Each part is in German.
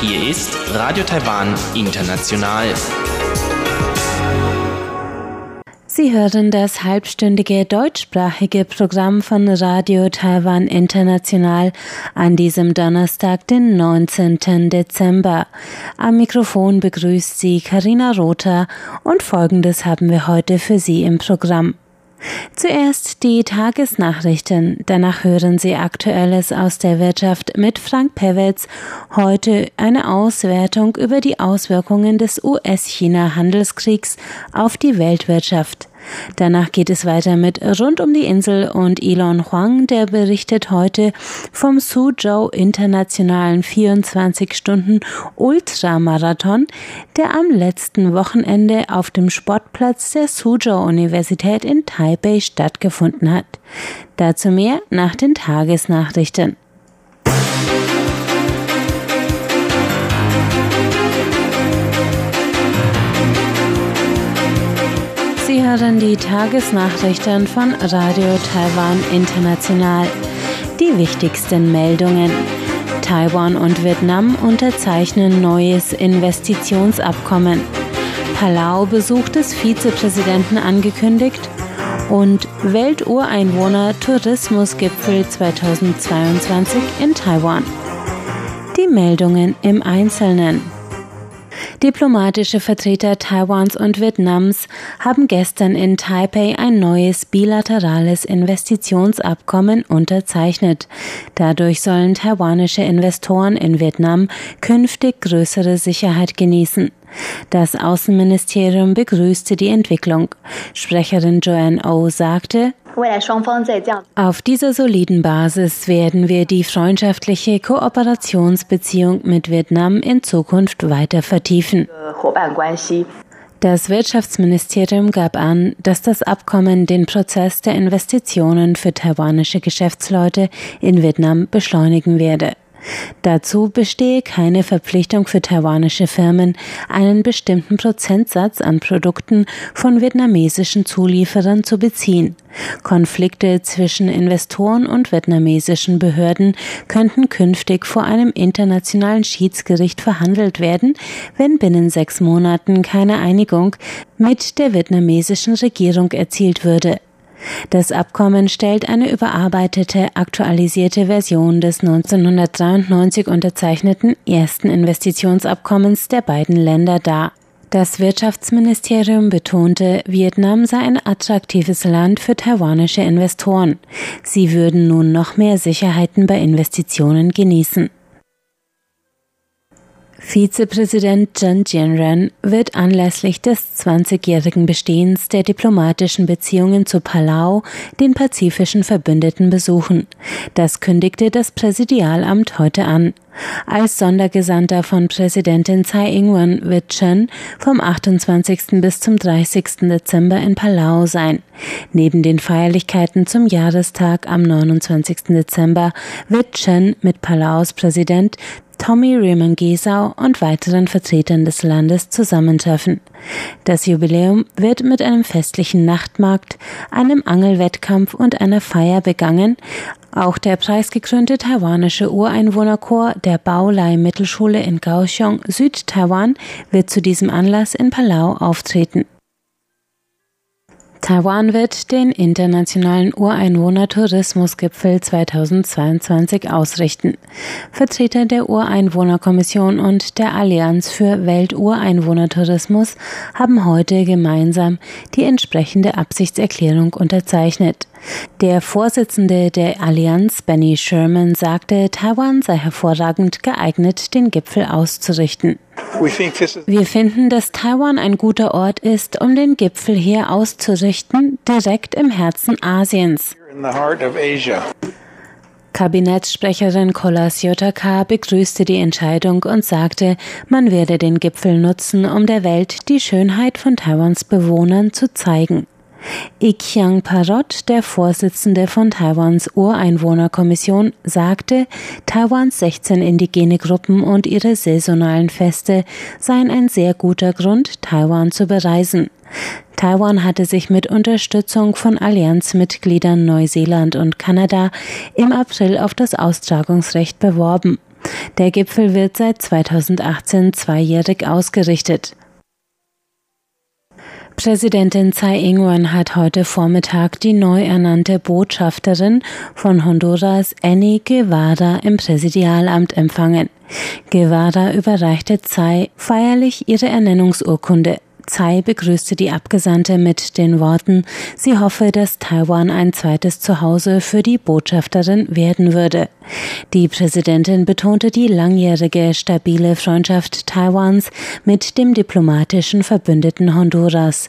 Hier ist Radio Taiwan International. Sie hören das halbstündige deutschsprachige Programm von Radio Taiwan International an diesem Donnerstag, den 19. Dezember. Am Mikrofon begrüßt Sie Karina Rother und Folgendes haben wir heute für Sie im Programm. Zuerst die Tagesnachrichten, danach hören Sie Aktuelles aus der Wirtschaft mit Frank Pewitz. Heute eine Auswertung über die Auswirkungen des US-China-Handelskriegs auf die Weltwirtschaft. Danach geht es weiter mit Rund um die Insel und Elon Huang, der berichtet heute vom Suzhou Internationalen 24 Stunden Ultramarathon, der am letzten Wochenende auf dem Sportplatz der Suzhou Universität in Taipei stattgefunden hat. Dazu mehr nach den Tagesnachrichten. Hören die Tagesnachrichten von Radio Taiwan International. Die wichtigsten Meldungen. Taiwan und Vietnam unterzeichnen neues Investitionsabkommen. Palau Besuch des Vizepräsidenten angekündigt und Weltureinwohner Tourismusgipfel 2022 in Taiwan. Die Meldungen im Einzelnen. Diplomatische Vertreter Taiwans und Vietnams haben gestern in Taipei ein neues bilaterales Investitionsabkommen unterzeichnet. Dadurch sollen taiwanische Investoren in Vietnam künftig größere Sicherheit genießen. Das Außenministerium begrüßte die Entwicklung. Sprecherin Joanne O sagte, auf dieser soliden Basis werden wir die freundschaftliche Kooperationsbeziehung mit Vietnam in Zukunft weiter vertiefen. Das Wirtschaftsministerium gab an, dass das Abkommen den Prozess der Investitionen für taiwanische Geschäftsleute in Vietnam beschleunigen werde. Dazu bestehe keine Verpflichtung für taiwanische Firmen, einen bestimmten Prozentsatz an Produkten von vietnamesischen Zulieferern zu beziehen. Konflikte zwischen Investoren und vietnamesischen Behörden könnten künftig vor einem internationalen Schiedsgericht verhandelt werden, wenn binnen sechs Monaten keine Einigung mit der vietnamesischen Regierung erzielt würde. Das Abkommen stellt eine überarbeitete, aktualisierte Version des 1993 unterzeichneten ersten Investitionsabkommens der beiden Länder dar. Das Wirtschaftsministerium betonte, Vietnam sei ein attraktives Land für taiwanische Investoren. Sie würden nun noch mehr Sicherheiten bei Investitionen genießen. Vizepräsident Chen Jianren wird anlässlich des 20-jährigen Bestehens der diplomatischen Beziehungen zu Palau den pazifischen Verbündeten besuchen. Das kündigte das Präsidialamt heute an. Als Sondergesandter von Präsidentin Tsai Ing-wen wird Chen vom 28. bis zum 30. Dezember in Palau sein. Neben den Feierlichkeiten zum Jahrestag am 29. Dezember wird Chen mit Palaus Präsident Tommy Riemann Gesau und weiteren Vertretern des Landes zusammentreffen. Das Jubiläum wird mit einem festlichen Nachtmarkt, einem Angelwettkampf und einer Feier begangen. Auch der preisgekrönte taiwanische Ureinwohnerchor der Baolei Mittelschule in Kaohsiung, Südtaiwan, wird zu diesem Anlass in Palau auftreten. Taiwan wird den internationalen Ureinwohnertourismusgipfel 2022 ausrichten. Vertreter der Ureinwohnerkommission und der Allianz für Weltureinwohnertourismus haben heute gemeinsam die entsprechende Absichtserklärung unterzeichnet. Der Vorsitzende der Allianz, Benny Sherman, sagte, Taiwan sei hervorragend geeignet, den Gipfel auszurichten. Wir finden, dass Taiwan ein guter Ort ist, um den Gipfel hier auszurichten, direkt im Herzen Asiens. Kabinettssprecherin Kolas Yotaka begrüßte die Entscheidung und sagte, man werde den Gipfel nutzen, um der Welt die Schönheit von Taiwans Bewohnern zu zeigen. Ikyang Parot, der Vorsitzende von Taiwans Ureinwohnerkommission, sagte, Taiwans 16 indigene Gruppen und ihre saisonalen Feste seien ein sehr guter Grund, Taiwan zu bereisen. Taiwan hatte sich mit Unterstützung von Allianzmitgliedern Neuseeland und Kanada im April auf das Austragungsrecht beworben. Der Gipfel wird seit 2018 zweijährig ausgerichtet. Präsidentin Tsai Ing-wen hat heute Vormittag die neu ernannte Botschafterin von Honduras Annie Guevara im Präsidialamt empfangen. Guevara überreichte Tsai feierlich ihre Ernennungsurkunde. Tsai begrüßte die Abgesandte mit den Worten, sie hoffe, dass Taiwan ein zweites Zuhause für die Botschafterin werden würde. Die Präsidentin betonte die langjährige stabile Freundschaft Taiwans mit dem diplomatischen Verbündeten Honduras.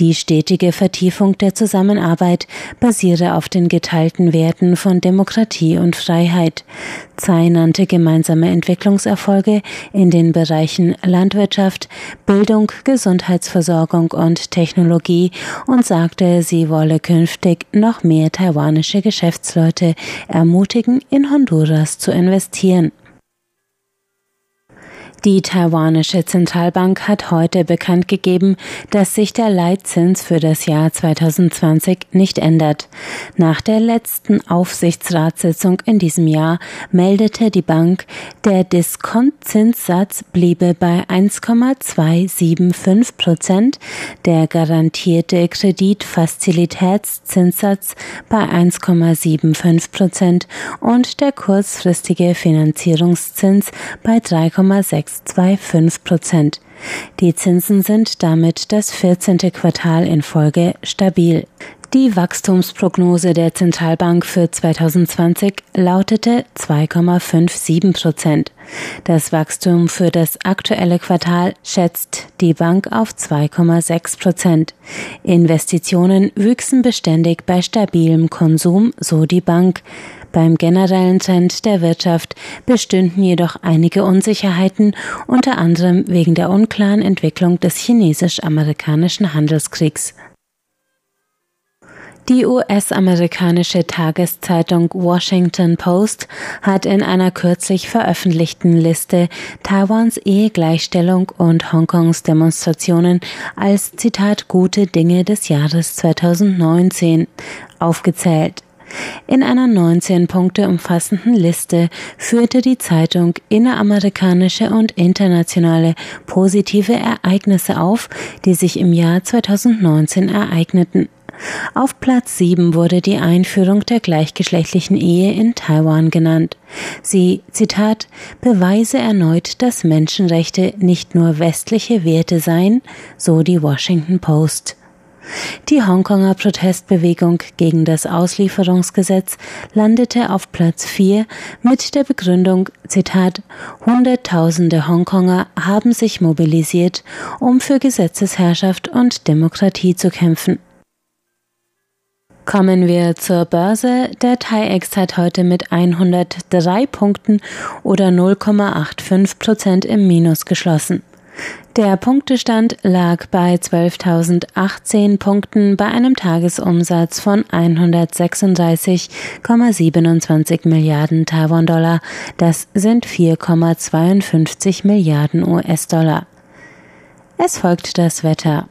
Die stetige Vertiefung der Zusammenarbeit basiere auf den geteilten Werten von Demokratie und Freiheit. Tsai nannte gemeinsame Entwicklungserfolge in den Bereichen Landwirtschaft, Bildung, Gesundheitsversorgung und Technologie und sagte, sie wolle künftig noch mehr taiwanische Geschäftsleute ermutigen, in Honduras zu investieren. Die taiwanische Zentralbank hat heute bekannt gegeben, dass sich der Leitzins für das Jahr 2020 nicht ändert. Nach der letzten Aufsichtsratssitzung in diesem Jahr meldete die Bank, der Diskontzinssatz bliebe bei 1,275 Prozent, der garantierte Kreditfazilitätszinssatz bei 1,75 Prozent und der kurzfristige Finanzierungszins bei 3,6 6,25 Prozent. Die Zinsen sind damit das 14. Quartal in Folge stabil. Die Wachstumsprognose der Zentralbank für 2020 lautete 2,57 Prozent. Das Wachstum für das aktuelle Quartal schätzt die Bank auf 2,6 Prozent. Investitionen wüchsen beständig bei stabilem Konsum, so die Bank. Beim generellen Trend der Wirtschaft bestünden jedoch einige Unsicherheiten, unter anderem wegen der unklaren Entwicklung des chinesisch-amerikanischen Handelskriegs. Die US-amerikanische Tageszeitung Washington Post hat in einer kürzlich veröffentlichten Liste Taiwans Ehegleichstellung und Hongkongs Demonstrationen als Zitat gute Dinge des Jahres 2019 aufgezählt. In einer 19 Punkte umfassenden Liste führte die Zeitung inneramerikanische und internationale positive Ereignisse auf, die sich im Jahr 2019 ereigneten. Auf Platz 7 wurde die Einführung der gleichgeschlechtlichen Ehe in Taiwan genannt. Sie, Zitat, beweise erneut, dass Menschenrechte nicht nur westliche Werte seien, so die Washington Post. Die Hongkonger Protestbewegung gegen das Auslieferungsgesetz landete auf Platz 4 mit der Begründung, Zitat, Hunderttausende Hongkonger haben sich mobilisiert, um für Gesetzesherrschaft und Demokratie zu kämpfen. Kommen wir zur Börse. Der TAIEX hat heute mit 103 Punkten oder 0,85 Prozent im Minus geschlossen. Der Punktestand lag bei 12.018 Punkten bei einem Tagesumsatz von 136,27 Milliarden Taiwan-Dollar. Das sind 4,52 Milliarden US-Dollar. Es folgt das Wetter.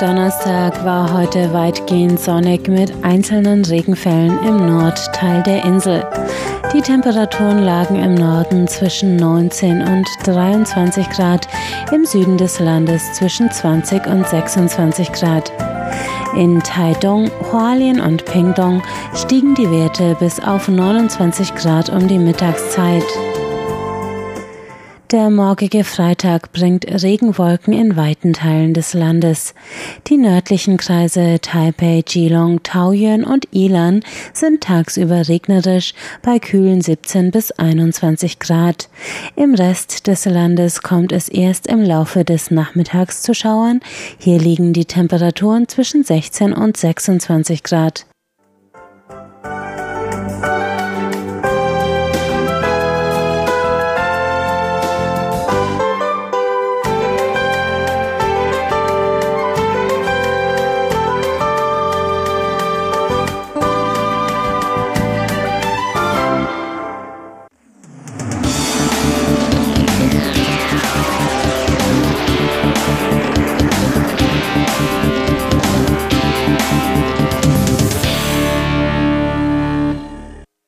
Donnerstag war heute weitgehend sonnig mit einzelnen Regenfällen im Nordteil der Insel. Die Temperaturen lagen im Norden zwischen 19 und 23 Grad, im Süden des Landes zwischen 20 und 26 Grad. In Taidong, Hualien und Pingdong stiegen die Werte bis auf 29 Grad um die Mittagszeit. Der morgige Freitag bringt Regenwolken in weiten Teilen des Landes. Die nördlichen Kreise Taipei, Geelong, Taoyuan und Ilan sind tagsüber regnerisch bei kühlen 17 bis 21 Grad. Im Rest des Landes kommt es erst im Laufe des Nachmittags zu Schauern. Hier liegen die Temperaturen zwischen 16 und 26 Grad.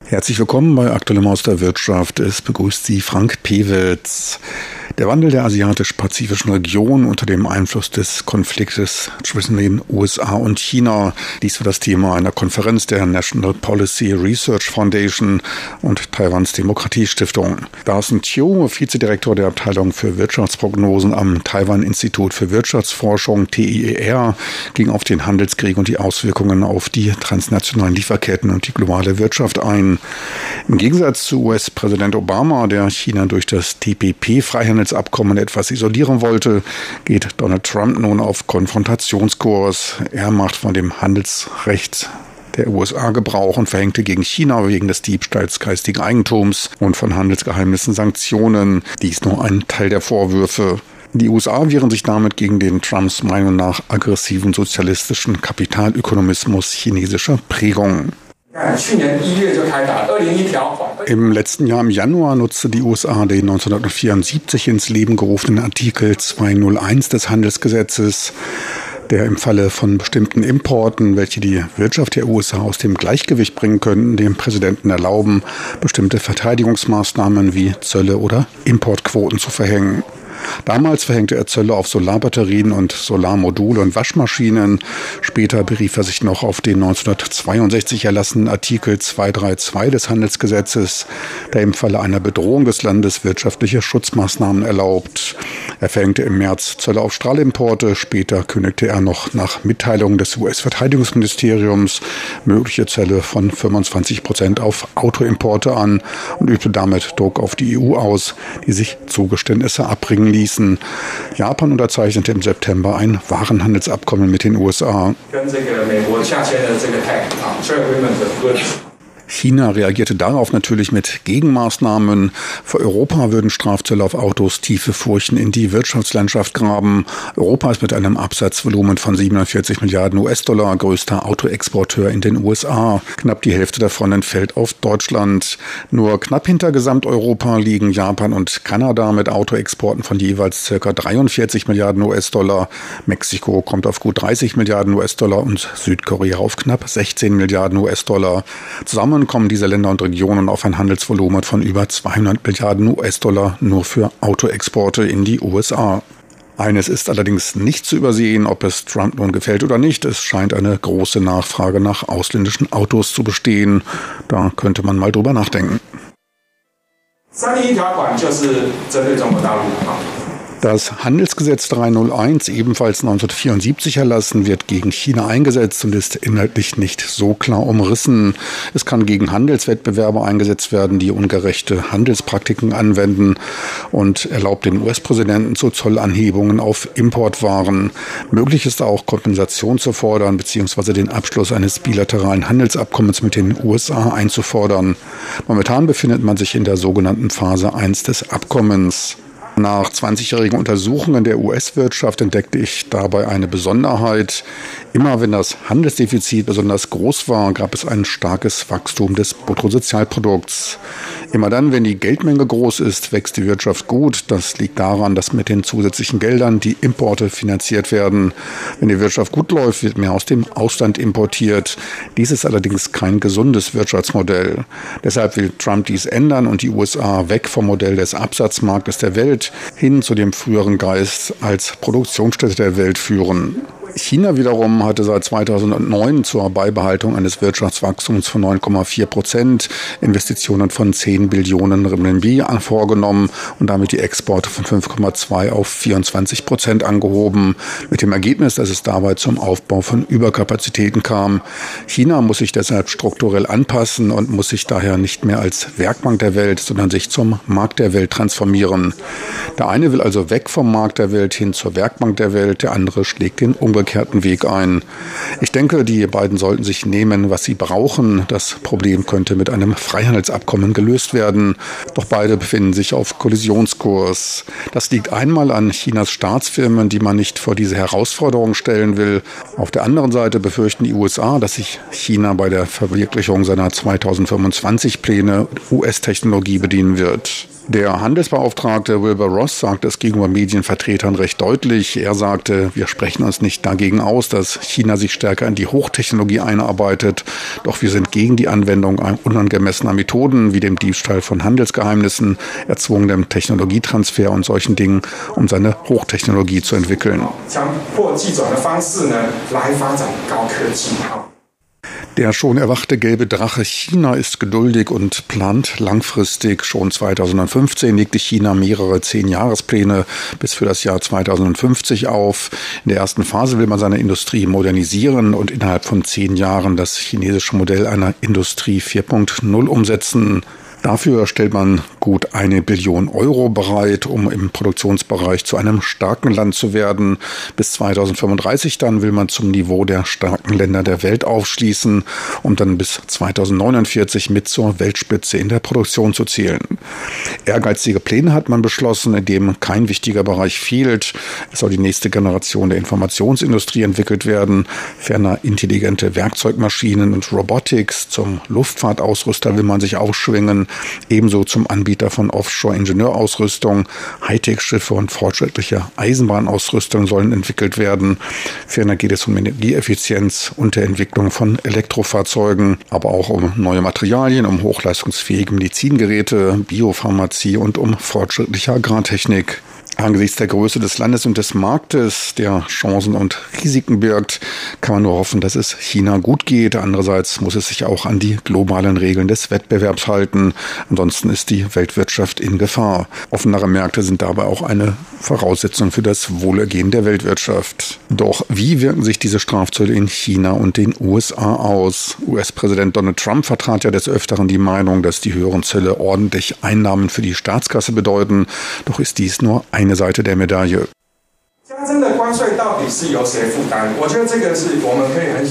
Herzlich willkommen bei Aktuelle Maus der Wirtschaft. Es begrüßt Sie Frank Pewitz. Der Wandel der asiatisch-pazifischen Region unter dem Einfluss des Konfliktes zwischen den USA und China. Dies war das Thema einer Konferenz der National Policy Research Foundation und Taiwans Demokratiestiftung. Darson Chiu, Vizedirektor der Abteilung für Wirtschaftsprognosen am Taiwan Institut für Wirtschaftsforschung TIER, ging auf den Handelskrieg und die Auswirkungen auf die transnationalen Lieferketten und die globale Wirtschaft ein. Im Gegensatz zu US-Präsident Obama, der China durch das TPP-Freihandelsabkommen etwas isolieren wollte, geht Donald Trump nun auf Konfrontationskurs. Er macht von dem Handelsrecht der USA Gebrauch und verhängte gegen China wegen des Diebstahls geistigen Eigentums und von Handelsgeheimnissen Sanktionen. Dies nur ein Teil der Vorwürfe. Die USA wehren sich damit gegen den Trumps Meinung nach aggressiven sozialistischen Kapitalökonomismus chinesischer Prägung. Im letzten Jahr im Januar nutzte die USA den 1974 ins Leben gerufenen Artikel 201 des Handelsgesetzes, der im Falle von bestimmten Importen, welche die Wirtschaft der USA aus dem Gleichgewicht bringen könnten, dem Präsidenten erlauben, bestimmte Verteidigungsmaßnahmen wie Zölle oder Importquoten zu verhängen. Damals verhängte er Zölle auf Solarbatterien und Solarmodule und Waschmaschinen. Später berief er sich noch auf den 1962 erlassenen Artikel 232 des Handelsgesetzes, der im Falle einer Bedrohung des Landes wirtschaftliche Schutzmaßnahmen erlaubt. Er verhängte im März Zölle auf Strahlimporte. Später kündigte er noch nach Mitteilung des US-Verteidigungsministeriums mögliche Zölle von 25 Prozent auf Autoimporte an und übte damit Druck auf die EU aus, die sich Zugeständnisse abbringen ließen. Japan unterzeichnete im September ein Warenhandelsabkommen mit den USA. China reagierte darauf natürlich mit Gegenmaßnahmen. Für Europa würden Strafzölle auf Autos tiefe Furchen in die Wirtschaftslandschaft graben. Europa ist mit einem Absatzvolumen von 47 Milliarden US-Dollar größter Autoexporteur in den USA. Knapp die Hälfte davon entfällt auf Deutschland. Nur knapp hinter Gesamteuropa liegen Japan und Kanada mit Autoexporten von jeweils circa 43 Milliarden US-Dollar. Mexiko kommt auf gut 30 Milliarden US-Dollar und Südkorea auf knapp 16 Milliarden US-Dollar. Zusammen Zusammen kommen diese Länder und Regionen auf ein Handelsvolumen von über 200 Milliarden US-Dollar nur für Autoexporte in die USA. Eines ist allerdings nicht zu übersehen, ob es Trump nun gefällt oder nicht. Es scheint eine große Nachfrage nach ausländischen Autos zu bestehen. Da könnte man mal drüber nachdenken. 三第一条款就是针对中国大陆啊。 das Handelsgesetz 301, ebenfalls 1974 erlassen, wird gegen China eingesetzt und ist inhaltlich nicht so klar umrissen. Es kann gegen Handelswettbewerber eingesetzt werden, die ungerechte Handelspraktiken anwenden und erlaubt den US-Präsidenten zu Zollanhebungen auf Importwaren. Möglich ist auch Kompensation zu fordern bzw. den Abschluss eines bilateralen Handelsabkommens mit den USA einzufordern. Momentan befindet man sich in der sogenannten Phase 1 des Abkommens. Nach 20-jährigen Untersuchungen der US-Wirtschaft entdeckte ich dabei eine Besonderheit. Immer wenn das Handelsdefizit besonders groß war, gab es ein starkes Wachstum des Bruttosozialprodukts. Immer dann, wenn die Geldmenge groß ist, wächst die Wirtschaft gut. Das liegt daran, dass mit den zusätzlichen Geldern die Importe finanziert werden. Wenn die Wirtschaft gut läuft, wird mehr aus dem Ausland importiert. Dies ist allerdings kein gesundes Wirtschaftsmodell. Deshalb will Trump dies ändern und die USA weg vom Modell des Absatzmarktes der Welt hin zu dem früheren Geist als Produktionsstätte der Welt führen. China wiederum hatte seit 2009 zur Beibehaltung eines Wirtschaftswachstums von 9,4 Prozent Investitionen von 10 Billionen Renminbi vorgenommen und damit die Exporte von 5,2 auf 24 Prozent angehoben, mit dem Ergebnis, dass es dabei zum Aufbau von Überkapazitäten kam. China muss sich deshalb strukturell anpassen und muss sich daher nicht mehr als Werkbank der Welt, sondern sich zum Markt der Welt transformieren. Der eine will also weg vom Markt der Welt hin zur Werkbank der Welt, der andere schlägt den umgekehrten umgekehrten Weg ein. Ich denke, die beiden sollten sich nehmen, was sie brauchen. Das Problem könnte mit einem Freihandelsabkommen gelöst werden. Doch beide befinden sich auf Kollisionskurs. Das liegt einmal an Chinas Staatsfirmen, die man nicht vor diese Herausforderung stellen will. Auf der anderen Seite befürchten die USA, dass sich China bei der Verwirklichung seiner 2025 Pläne US-Technologie bedienen wird. Der Handelsbeauftragte Wilbur Ross sagte es gegenüber Medienvertretern recht deutlich. Er sagte, wir sprechen uns nicht dagegen aus, dass China sich stärker in die Hochtechnologie einarbeitet. Doch wir sind gegen die Anwendung unangemessener Methoden wie dem Diebstahl von Handelsgeheimnissen, erzwungenem Technologietransfer und solchen Dingen, um seine Hochtechnologie zu entwickeln. Der schon erwachte gelbe Drache China ist geduldig und plant langfristig. Schon 2015 legte China mehrere Zehn-Jahrespläne bis für das Jahr 2050 auf. In der ersten Phase will man seine Industrie modernisieren und innerhalb von zehn Jahren das chinesische Modell einer Industrie 4.0 umsetzen. Dafür stellt man gut eine Billion Euro bereit, um im Produktionsbereich zu einem starken Land zu werden. Bis 2035 dann will man zum Niveau der starken Länder der Welt aufschließen, um dann bis 2049 mit zur Weltspitze in der Produktion zu zählen. Ehrgeizige Pläne hat man beschlossen, in dem kein wichtiger Bereich fehlt. Es soll die nächste Generation der Informationsindustrie entwickelt werden, ferner intelligente Werkzeugmaschinen und Robotics. Zum Luftfahrtausrüster will man sich aufschwingen ebenso zum Anbieter von Offshore-Ingenieurausrüstung. Hightech-Schiffe und fortschrittliche Eisenbahnausrüstung sollen entwickelt werden. Ferner geht es um Energieeffizienz und der Entwicklung von Elektrofahrzeugen, aber auch um neue Materialien, um hochleistungsfähige Medizingeräte, Biopharmazie und um fortschrittliche Agrartechnik. Angesichts der Größe des Landes und des Marktes, der Chancen und Risiken birgt, kann man nur hoffen, dass es China gut geht. Andererseits muss es sich auch an die globalen Regeln des Wettbewerbs halten. Ansonsten ist die Weltwirtschaft in Gefahr. Offenere Märkte sind dabei auch eine Voraussetzung für das Wohlergehen der Weltwirtschaft. Doch wie wirken sich diese Strafzölle in China und den USA aus? US-Präsident Donald Trump vertrat ja des Öfteren die Meinung, dass die höheren Zölle ordentlich Einnahmen für die Staatskasse bedeuten. Doch ist dies nur ein eine Seite der Medaille.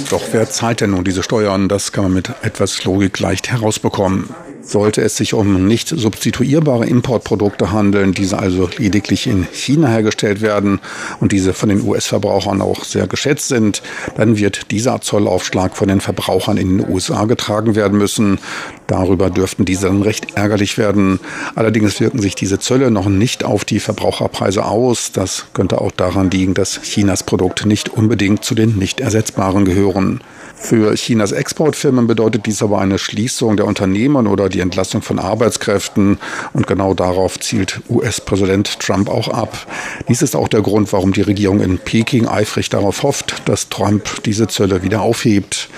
Doch wer zahlt denn nun diese Steuern? Das kann man mit etwas Logik leicht herausbekommen. Sollte es sich um nicht substituierbare Importprodukte handeln, diese also lediglich in China hergestellt werden und diese von den US-Verbrauchern auch sehr geschätzt sind, dann wird dieser Zollaufschlag von den Verbrauchern in den USA getragen werden müssen. Darüber dürften diese dann recht ärgerlich werden. Allerdings wirken sich diese Zölle noch nicht auf die Verbraucherpreise aus. Das könnte auch daran liegen, dass Chinas Produkte nicht unbedingt zu den nicht ersetzbaren gehören. Für Chinas Exportfirmen bedeutet dies aber eine Schließung der Unternehmen oder die Entlassung von Arbeitskräften. Und genau darauf zielt US-Präsident Trump auch ab. Dies ist auch der Grund, warum die Regierung in Peking eifrig darauf hofft, dass Trump diese Zölle wieder aufhebt.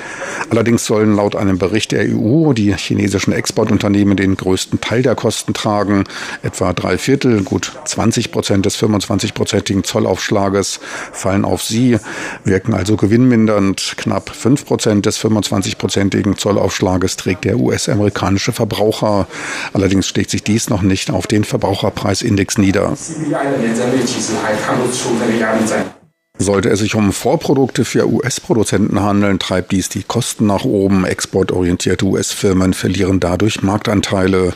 Allerdings sollen laut einem Bericht der EU die chinesischen Exportunternehmen den größten Teil der Kosten tragen. Etwa drei Viertel, gut 20 Prozent des 25-prozentigen Zollaufschlages fallen auf sie, wirken also gewinnmindernd. Knapp fünf Prozent des 25-prozentigen Zollaufschlages trägt der US-amerikanische Verbraucher. Allerdings schlägt sich dies noch nicht auf den Verbraucherpreisindex nieder. Sollte es sich um Vorprodukte für US-Produzenten handeln, treibt dies die Kosten nach oben. Exportorientierte US-Firmen verlieren dadurch Marktanteile.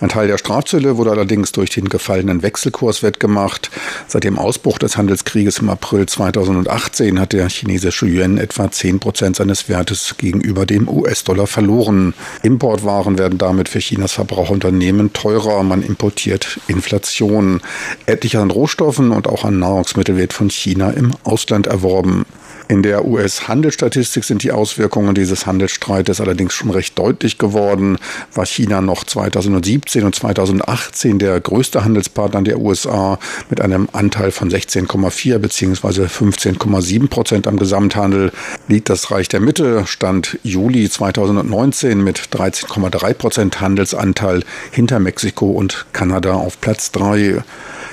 Ein Teil der Strafzölle wurde allerdings durch den gefallenen Wechselkurs wettgemacht. Seit dem Ausbruch des Handelskrieges im April 2018 hat der chinesische Yuan etwa 10 Prozent seines Wertes gegenüber dem US-Dollar verloren. Importwaren werden damit für Chinas Verbraucherunternehmen teurer. Man importiert Inflation. Etliche an Rohstoffen und auch an Nahrungsmitteln wird von China im Ausland erworben. In der US-Handelsstatistik sind die Auswirkungen dieses Handelsstreites allerdings schon recht deutlich geworden. War China noch 2017 und 2018 der größte Handelspartner der USA mit einem Anteil von 16,4 bzw. 15,7 Prozent am Gesamthandel, liegt das Reich der Mitte Stand Juli 2019 mit 13,3 Prozent Handelsanteil hinter Mexiko und Kanada auf Platz 3.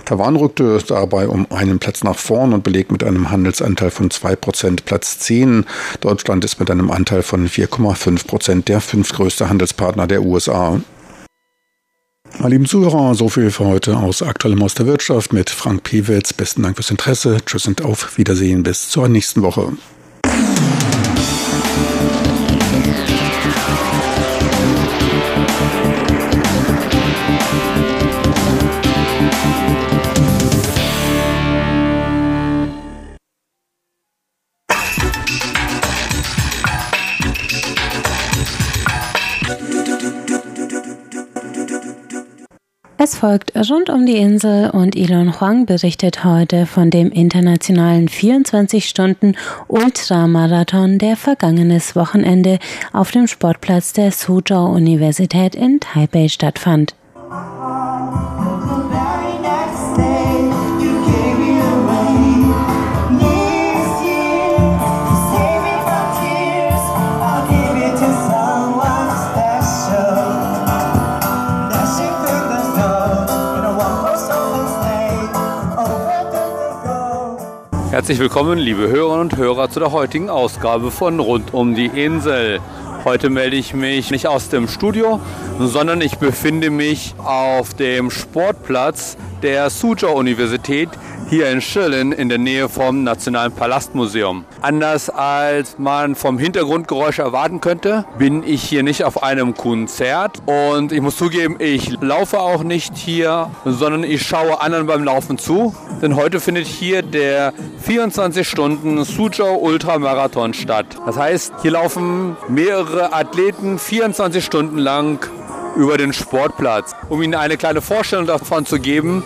Taiwan rückte dabei um einen Platz nach vorn und belegt mit einem Handelsanteil von 2 Prozent Platz 10. Deutschland ist mit einem Anteil von 4,5 Prozent der fünftgrößte Handelspartner der USA. Meine lieben Zuhörer, so viel für heute aus Aktuellem aus der Wirtschaft mit Frank Pewitz. Besten Dank fürs Interesse. Tschüss und auf Wiedersehen. Bis zur nächsten Woche. Folgt rund um die Insel und Elon Huang berichtet heute von dem internationalen 24-Stunden-Ultramarathon, der vergangenes Wochenende auf dem Sportplatz der Suzhou Universität in Taipei stattfand. Herzlich willkommen, liebe Hörerinnen und Hörer, zu der heutigen Ausgabe von Rund um die Insel. Heute melde ich mich nicht aus dem Studio, sondern ich befinde mich auf dem Sportplatz der Suzhou Universität hier in Schirlin in der Nähe vom Nationalen Palastmuseum. Anders als man vom Hintergrundgeräusch erwarten könnte, bin ich hier nicht auf einem Konzert und ich muss zugeben, ich laufe auch nicht hier, sondern ich schaue anderen beim Laufen zu, denn heute findet hier der 24 Stunden Suzhou Ultramarathon statt. Das heißt, hier laufen mehrere Athleten 24 Stunden lang über den Sportplatz. Um Ihnen eine kleine Vorstellung davon zu geben,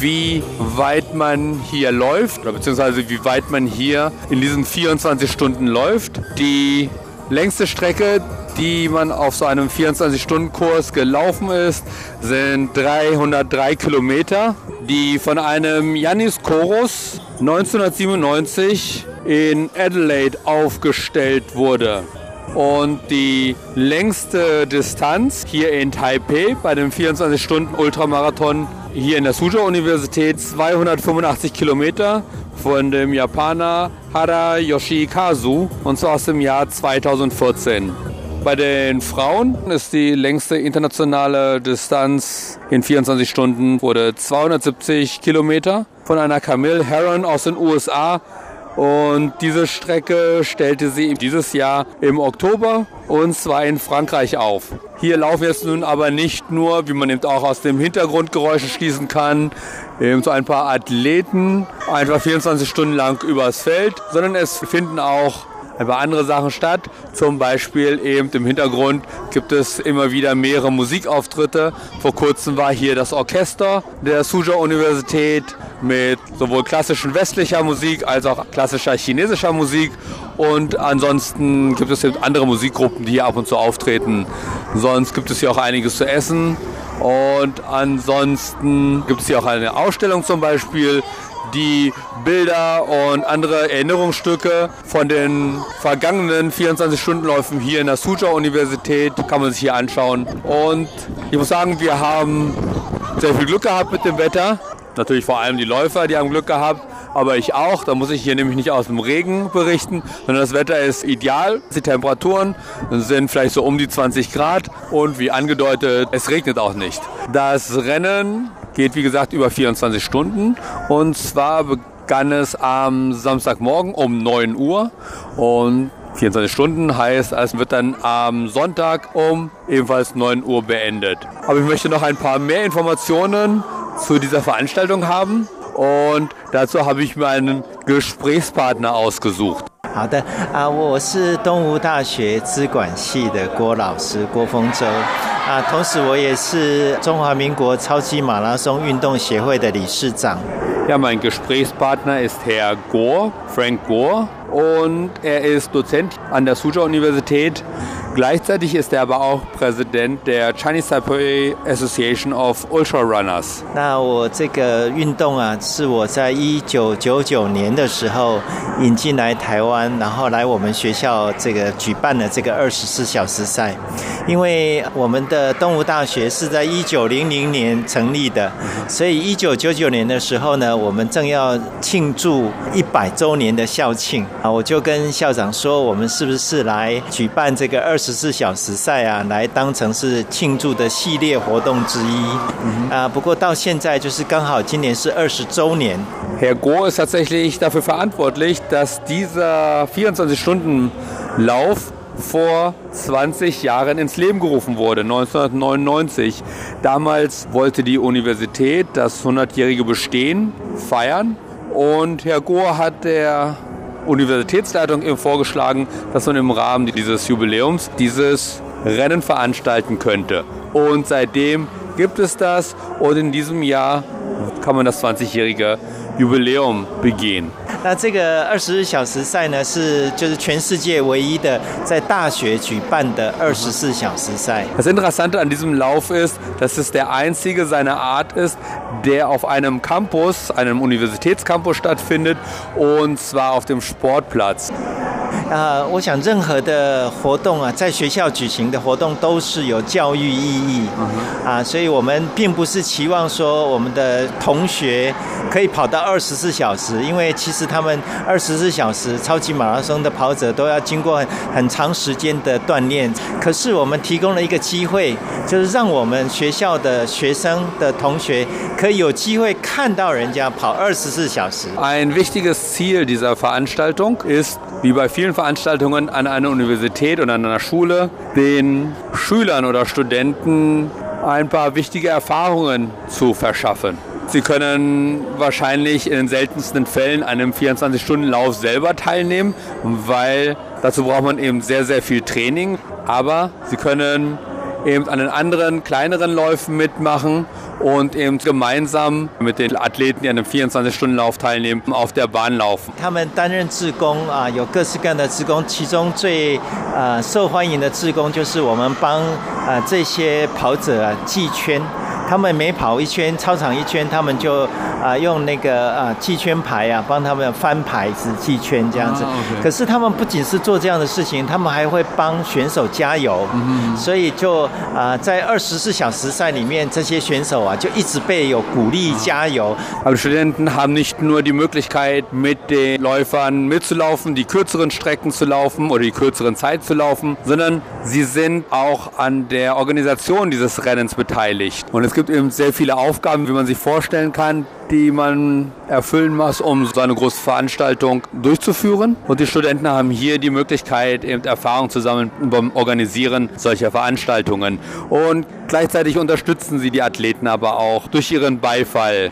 wie weit man hier läuft, beziehungsweise wie weit man hier in diesen 24 Stunden läuft. Die längste Strecke, die man auf so einem 24-Stunden-Kurs gelaufen ist, sind 303 Kilometer, die von einem Yannis Chorus 1997 in Adelaide aufgestellt wurde. Und die längste Distanz hier in Taipei bei dem 24-Stunden-Ultramarathon hier in der Suzhou-Universität 285 Kilometer von dem Japaner Hara Yoshikazu und zwar aus dem Jahr 2014. Bei den Frauen ist die längste internationale Distanz in 24 Stunden wurde 270 Kilometer von einer Camille Heron aus den USA und diese Strecke stellte sie dieses Jahr im Oktober und zwar in Frankreich auf. Hier laufen jetzt nun aber nicht nur, wie man eben auch aus dem Hintergrundgeräusche schließen kann, eben so ein paar Athleten einfach 24 Stunden lang übers Feld, sondern es finden auch paar andere Sachen statt. Zum Beispiel eben im Hintergrund gibt es immer wieder mehrere Musikauftritte. Vor kurzem war hier das Orchester der Suzhou Universität mit sowohl klassischen westlicher Musik als auch klassischer chinesischer Musik. Und ansonsten gibt es andere Musikgruppen, die hier ab und zu auftreten. Sonst gibt es hier auch einiges zu essen. Und ansonsten gibt es hier auch eine Ausstellung zum Beispiel die Bilder und andere Erinnerungsstücke von den vergangenen 24-Stunden-Läufen hier in der Suzhou-Universität kann man sich hier anschauen. Und ich muss sagen, wir haben sehr viel Glück gehabt mit dem Wetter. Natürlich vor allem die Läufer, die haben Glück gehabt, aber ich auch. Da muss ich hier nämlich nicht aus dem Regen berichten, sondern das Wetter ist ideal. Die Temperaturen sind vielleicht so um die 20 Grad und wie angedeutet, es regnet auch nicht. Das Rennen geht wie gesagt über 24 Stunden und zwar begann es am Samstagmorgen um 9 Uhr und 24 Stunden heißt, es wird dann am Sonntag um ebenfalls 9 Uhr beendet. Aber ich möchte noch ein paar mehr Informationen zu dieser Veranstaltung haben und dazu habe ich mir einen Gesprächspartner ausgesucht. 好的啊，我是东吴大学资管系的郭老师郭丰洲 啊，同时我也是中华民国超级马拉松运动协会的理事长。Ja, mein Gesprächspartner ist Herr Gore, Frank Gore, und er ist Dozent an der Suzhou Universität Gleichzeitig ist er aber auch Präsident der Chinese Taipei Association of Ultra Runners. 那我这个运动啊，是我在一九九九年的时候引进来台湾，然后来我们学校这个举办的这个二十四小时赛。因为我们的东吴大学是在一九零零年成立的，所以一九九九年的时候呢，我们正要庆祝一百周年的校庆啊，我就跟校长说，我们是不是来举办这个二十四小时赛啊，来当成是庆祝的系列活动之一啊。不过到现在就是刚好今年是二十周年。Herr Goh ist tatsächlich dafür verantwortlich, dass dieser 24-Stunden-Lauf vor 20 Jahren ins Leben gerufen wurde, 1999. Damals wollte die Universität das 100-jährige Bestehen feiern und Herr Gohr hat der Universitätsleitung eben vorgeschlagen, dass man im Rahmen dieses Jubiläums dieses Rennen veranstalten könnte. Und seitdem gibt es das und in diesem Jahr kann man das 20-jährige Jubiläum begehen. 那这个二十四小时赛呢，是就是全世界唯一的在大学举办的二十四小时赛。Das Interessante an diesem Lauf ist, dass es der einzige seiner Art ist, der auf einem Campus, einem Universitätscampus stattfindet und zwar auf dem Sportplatz. 啊，我想任何的活动啊，在学校举行的活动都是有教育意义啊，所以我们并不是期望说我们的同学可以跑到二十四小时，因为其实他们二十四小时超级马拉松的跑者都要经过很长时间的锻炼。可是我们提供了一个机会，就是让我们学校的学生的同学可以有机会看到人家跑二十四小时。Ein wichtiges Ziel dieser Veranstaltung ist, wie bei vielen Veranstaltungen an einer Universität oder an einer Schule, den Schülern oder Studenten ein paar wichtige Erfahrungen zu verschaffen. Sie können wahrscheinlich in den seltensten Fällen an einem 24-Stunden-Lauf selber teilnehmen, weil dazu braucht man eben sehr, sehr viel Training. Aber Sie können eben an den anderen kleineren Läufen mitmachen und eben gemeinsam mit den Athleten, die an einem 24-Stunden-Lauf teilnehmen, auf der Bahn laufen. 他们担任志工啊，有各式各样的志工，其中最呃受欢迎的志工就是我们帮啊这些跑者啊系圈。 他们每跑一圈操场一圈，他们就啊呃用那个啊系圈牌啊帮他们翻牌子系圈这样子。啊 okay 可是他们不仅是做这样的事情，他们还会帮选手加油。嗯所以就啊呃在二十四小时赛里面，这些选手啊就一直被有鼓励加油。Aber Studenten haben nicht nur die Möglichkeit, mit den Läufern mitzulaufen, die kürzeren Strecken zu laufen oder die kürzeren Zeit zu laufen, sondern sie sind auch an der Organisation dieses Rennens beteiligt. Und es gibt eben sehr viele Aufgaben, wie man sich vorstellen kann, die man erfüllen muss, um so eine große Veranstaltung durchzuführen. Und die Studenten haben hier die Möglichkeit, eben Erfahrung zu sammeln beim Organisieren solcher Veranstaltungen. Und gleichzeitig unterstützen sie die Athleten aber auch durch ihren Beifall.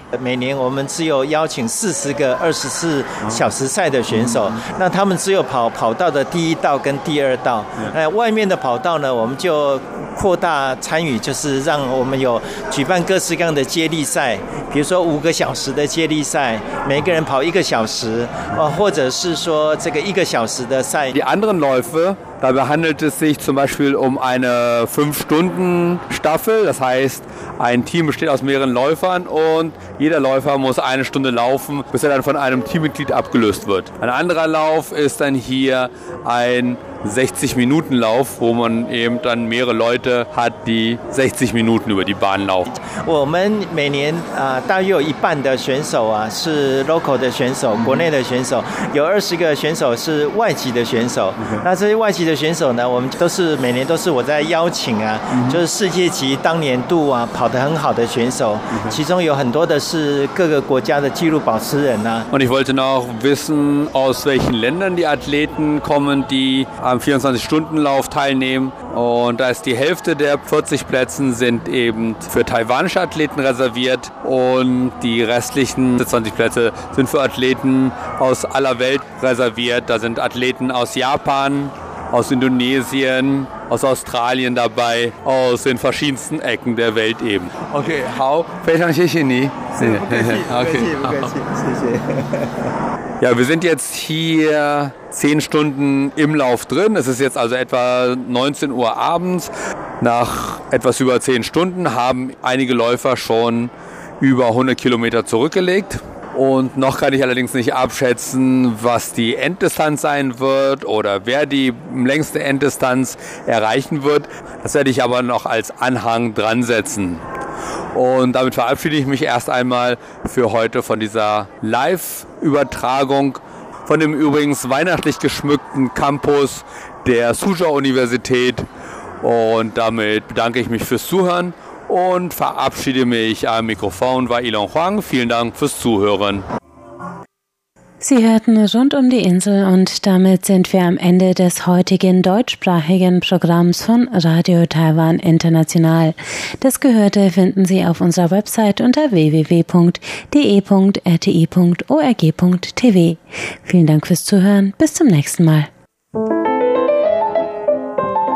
每年我们只有邀请四十个二十四小时赛的选手，那他们只有跑跑道的第一道跟第二道，呃，外面的跑道呢，我们就扩大参与，就是让我们有举办各式各样的接力赛，比如说五个小时的接力赛，每个人跑一个小时，呃，或者是说这个一个小时的赛。 Die anderen Läufe, dabei handelt es sich zum Beispiel um eine 5-Stunden-Staffel. Das heißt, ein Team besteht aus mehreren Läufern und jeder Läufer muss eine Stunde laufen, bis er dann von einem Teammitglied abgelöst wird. Ein anderer Lauf ist dann hier ein 60-Minuten-Lauf, wo man eben dann mehrere Leute hat, die 60 Minuten über die Bahn laufen. 我们每年啊、大约有一半的选手啊是 local 的选手，国内的选手，有二十个选手是外籍的选手。那这些外籍的选手呢，我们都是每年都是我在邀请啊，就是世界级当年度啊跑得很好的选手，其中有很多的是各个国家的纪录保持人啊。 Und ich wollte noch wissen, aus welchen Ländern die Athleten kommen, die am 24-Stunden-Lauf teilnehmen. Und da ist die Hälfte der 40 Plätzen sind eben für taiwanische Athleten reserviert und die restlichen 20 Plätze sind für Athleten aus aller Welt reserviert. Da sind Athleten aus Japan, aus Indonesien, aus Australien dabei, aus den verschiedensten Ecken der Welt eben. Okay, how? 非常谢谢你。Okay. 谢谢。 Ja, wir sind jetzt hier zehn Stunden im Lauf drin. Es ist jetzt also etwa 19 Uhr abends. Nach etwas über zehn Stunden haben einige Läufer schon über 100 Kilometer zurückgelegt. Und noch kann ich allerdings nicht abschätzen, was die Enddistanz sein wird oder wer die längste Enddistanz erreichen wird. Das werde ich aber noch als Anhang dran setzen. Und damit verabschiede ich mich erst einmal für heute von dieser Live-Übertragung von dem übrigens weihnachtlich geschmückten Campus der Suzhou-Universität. Und damit bedanke ich mich fürs Zuhören und verabschiede mich am Mikrofon war Ilon Huang. Vielen Dank fürs Zuhören. Sie hörten rund um die Insel und damit sind wir am Ende des heutigen deutschsprachigen Programms von Radio Taiwan International. Das Gehörte finden Sie auf unserer Website unter www.de.rti.org.tv. Vielen Dank fürs Zuhören. Bis zum nächsten Mal.